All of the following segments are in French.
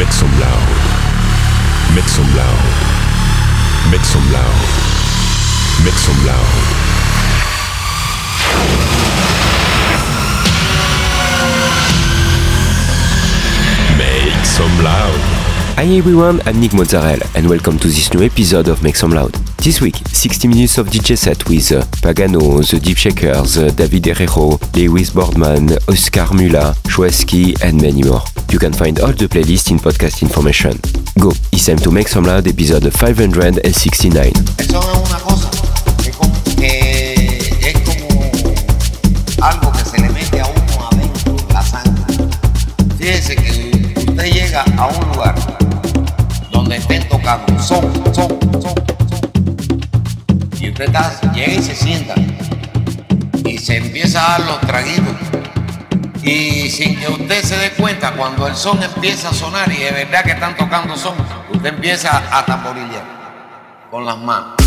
Make some loud. Make some loud. Make some loud. Make some loud. Make some loud. Hi everyone, I'm Nick Mozzarella and welcome to this new episode of Make Some Loud. This week, 60 minutes of DJ set with uh, Pagano, The Deep Shakers, uh, David Herrero, Lewis Boardman, Oscar Mula, Schweski and many more. You can find all the playlist in podcast information. Go, it's time to Make Some Loud episode 569. Eso es una cosa que, como- que es como algo que se le mete a uno adentro, la sangre. Fíjese que usted llega a un lugar donde estén tocando son, son, son, son. Y usted. Y sin que usted se dé cuenta, cuando el son empieza a sonar y es verdad que están tocando son, usted empieza a tamborillar con las manos.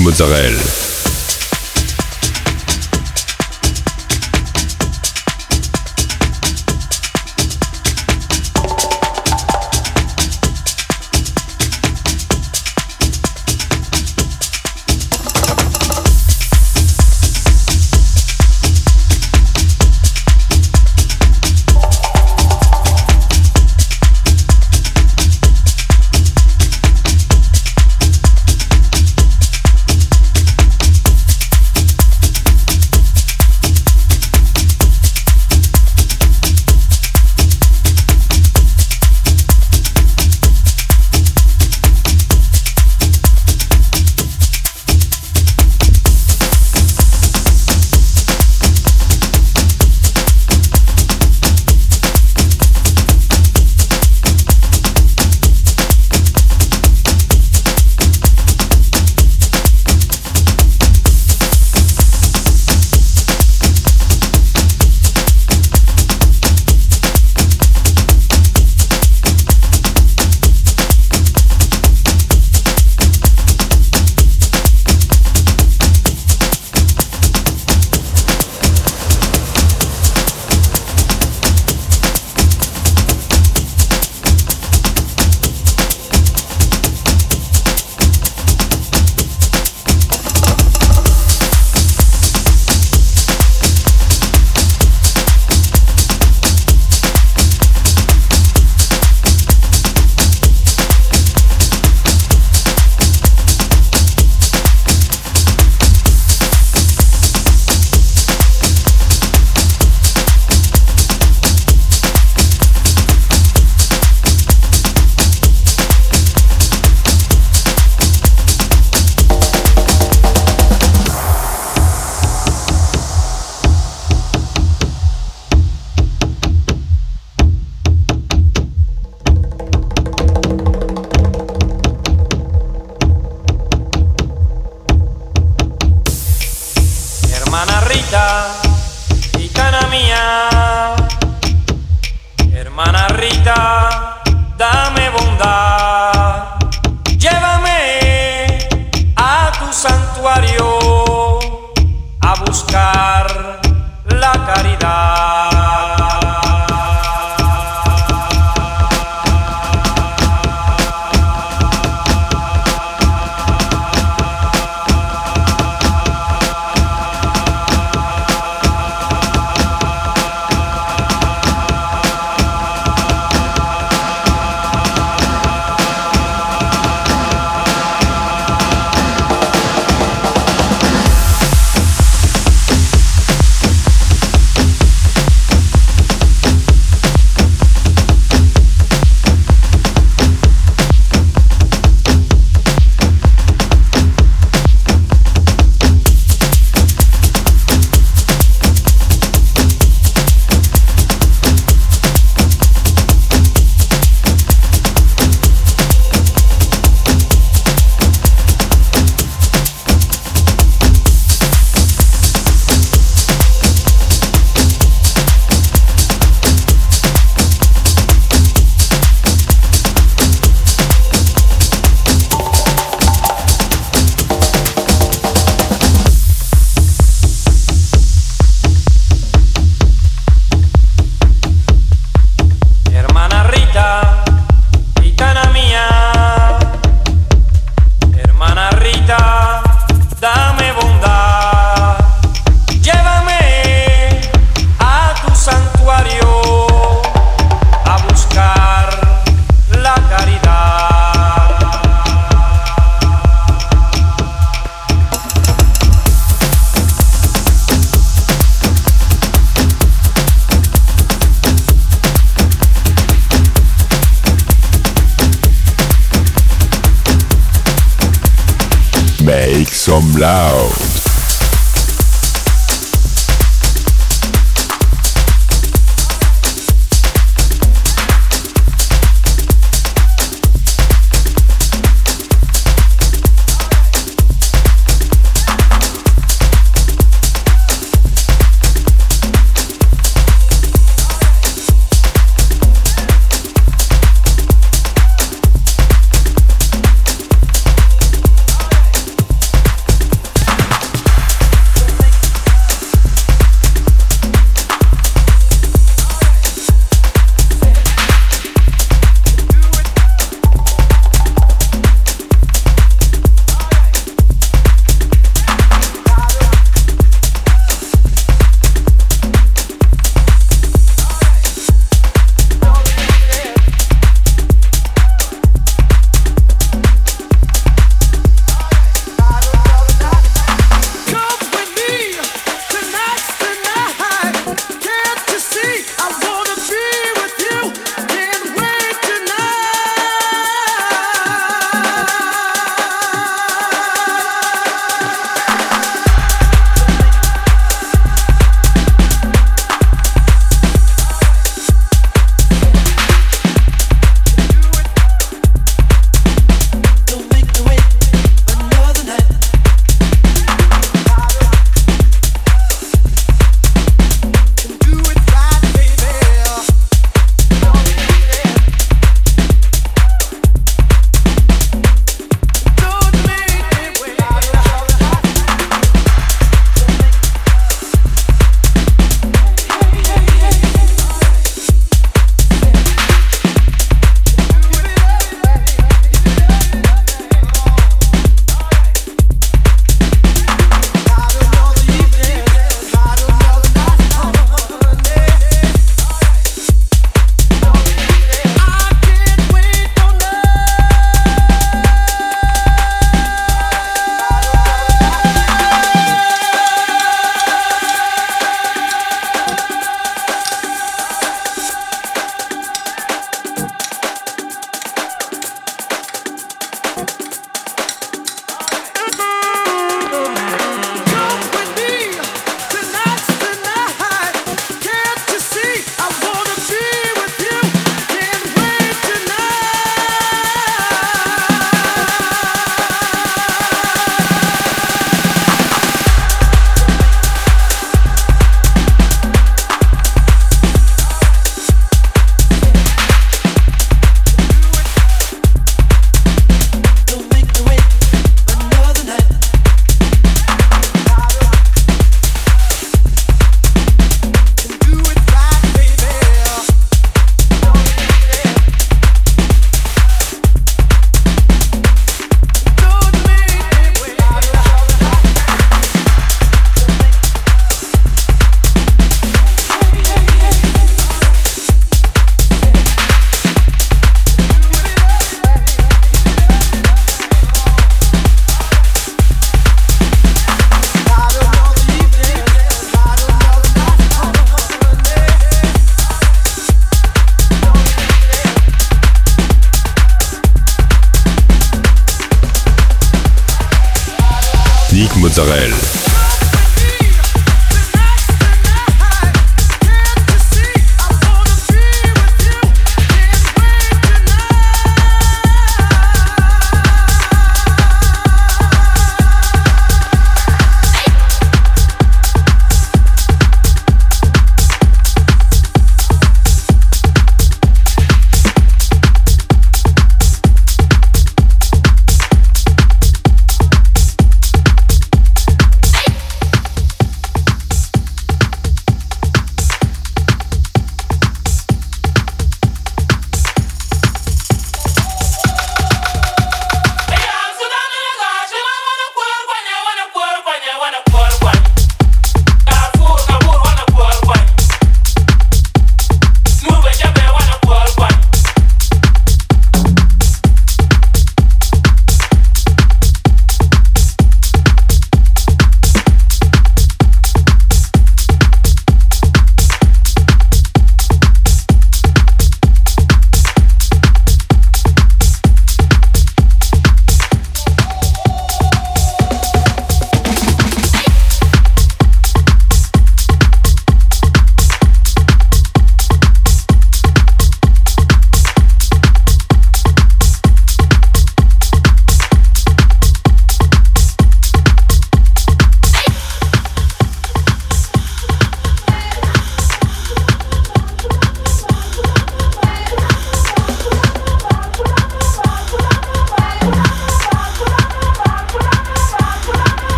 Mozzarella.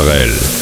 Israel.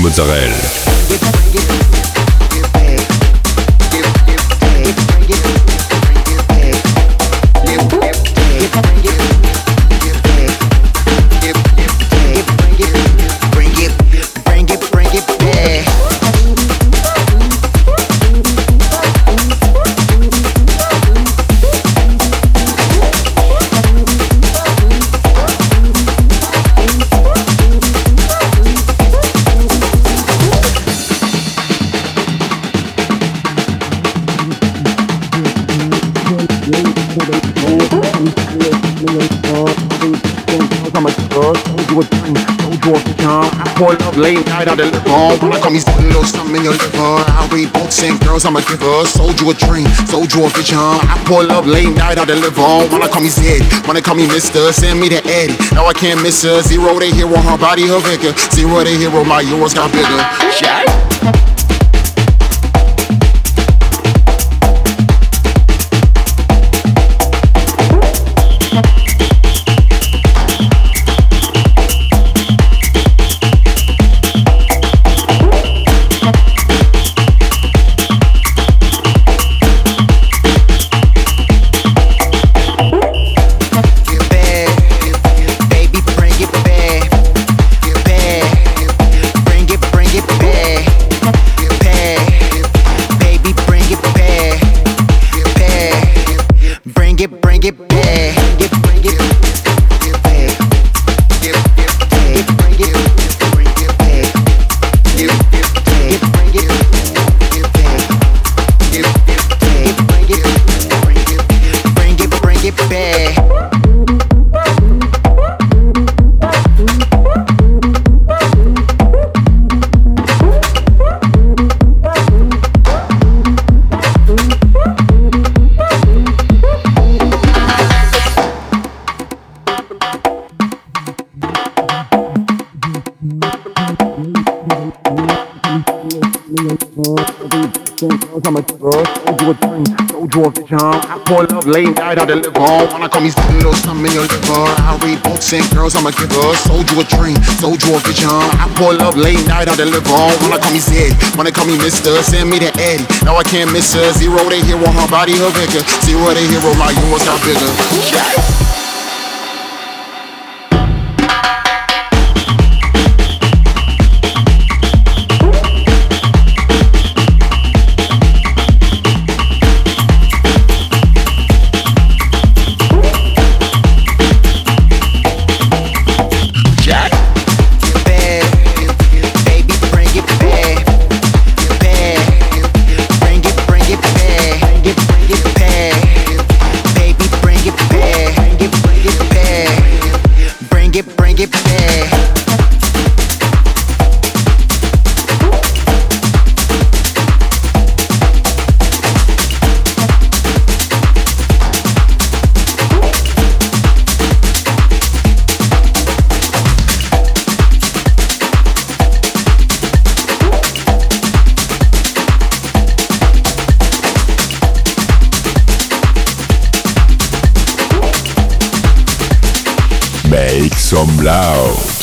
Mozzarella. Night on the liver. When I call me a little something in your liver. I read books and girls, I'm a giver. Sold you a dream, sold you a vision. I pour love late night on the liver. When I call me Zed, when they call me Mister, send me to Eddie. Now I can't miss her. Zero the hero, her body her vigor. Zero the hero, my euros got bigger. Shit. I late night on the liver. When I call me a little something in your liver. I read books and girls, I'm a giver. Sold you a dream, sold you a vision. I pour love late night on the liver. When I call me Zed, when they call me Mister, send me the Eddie. Now I can't miss her. Zero the hero, her body her vigor. Zero the hero, my euros got bigger. Shit. Some loud.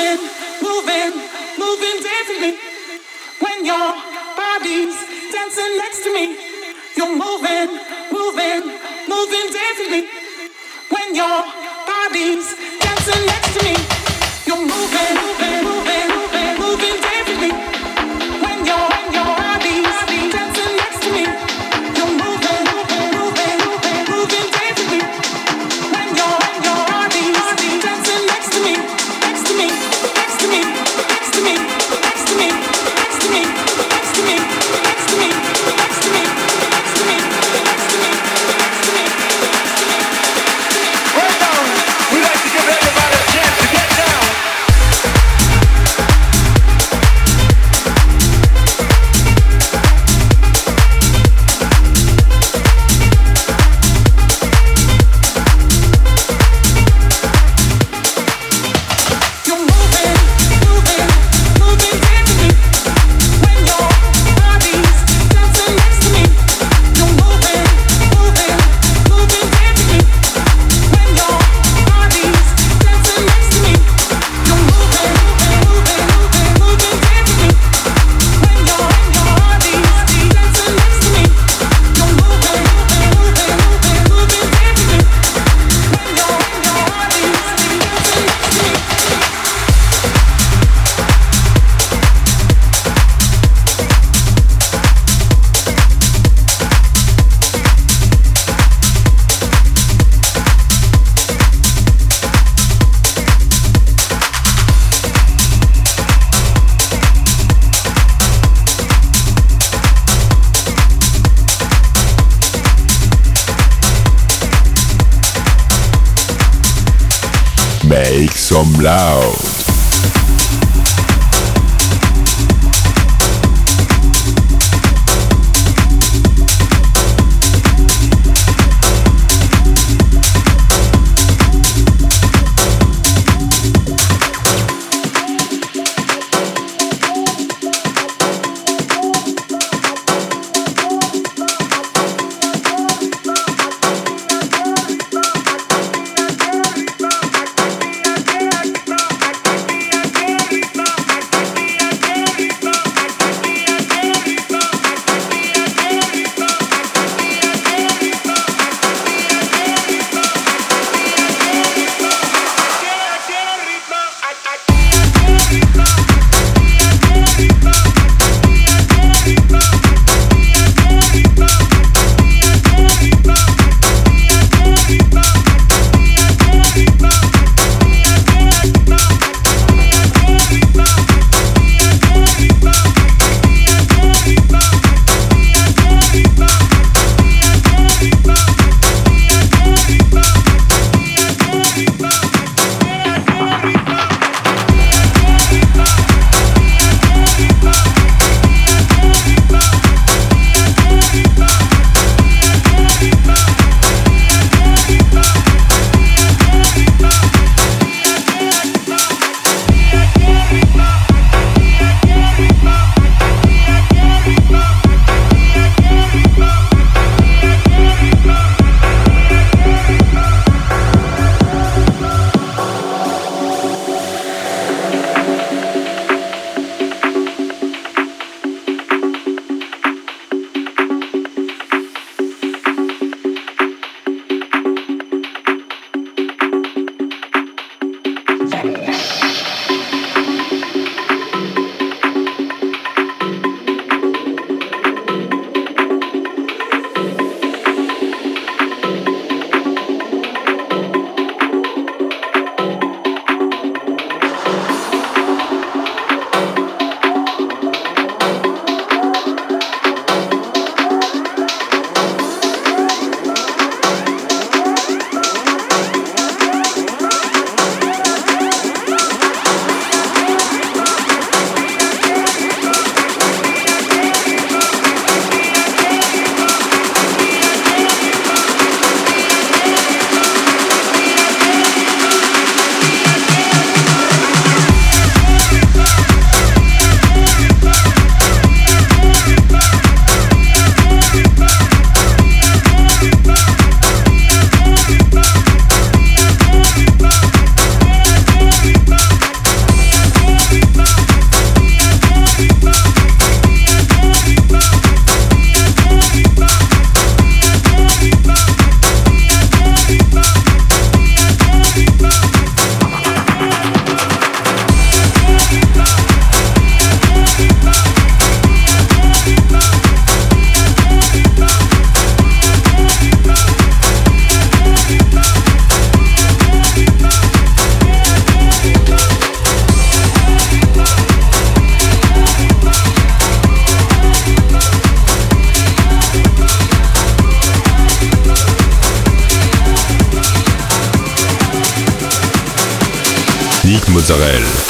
moving, moving, moving, dancing me. When your body's dancing next to me, you're moving, moving, moving, dancing me. When your body's dancing next to me, you're moving, moving. Make some loud. Mozzarella.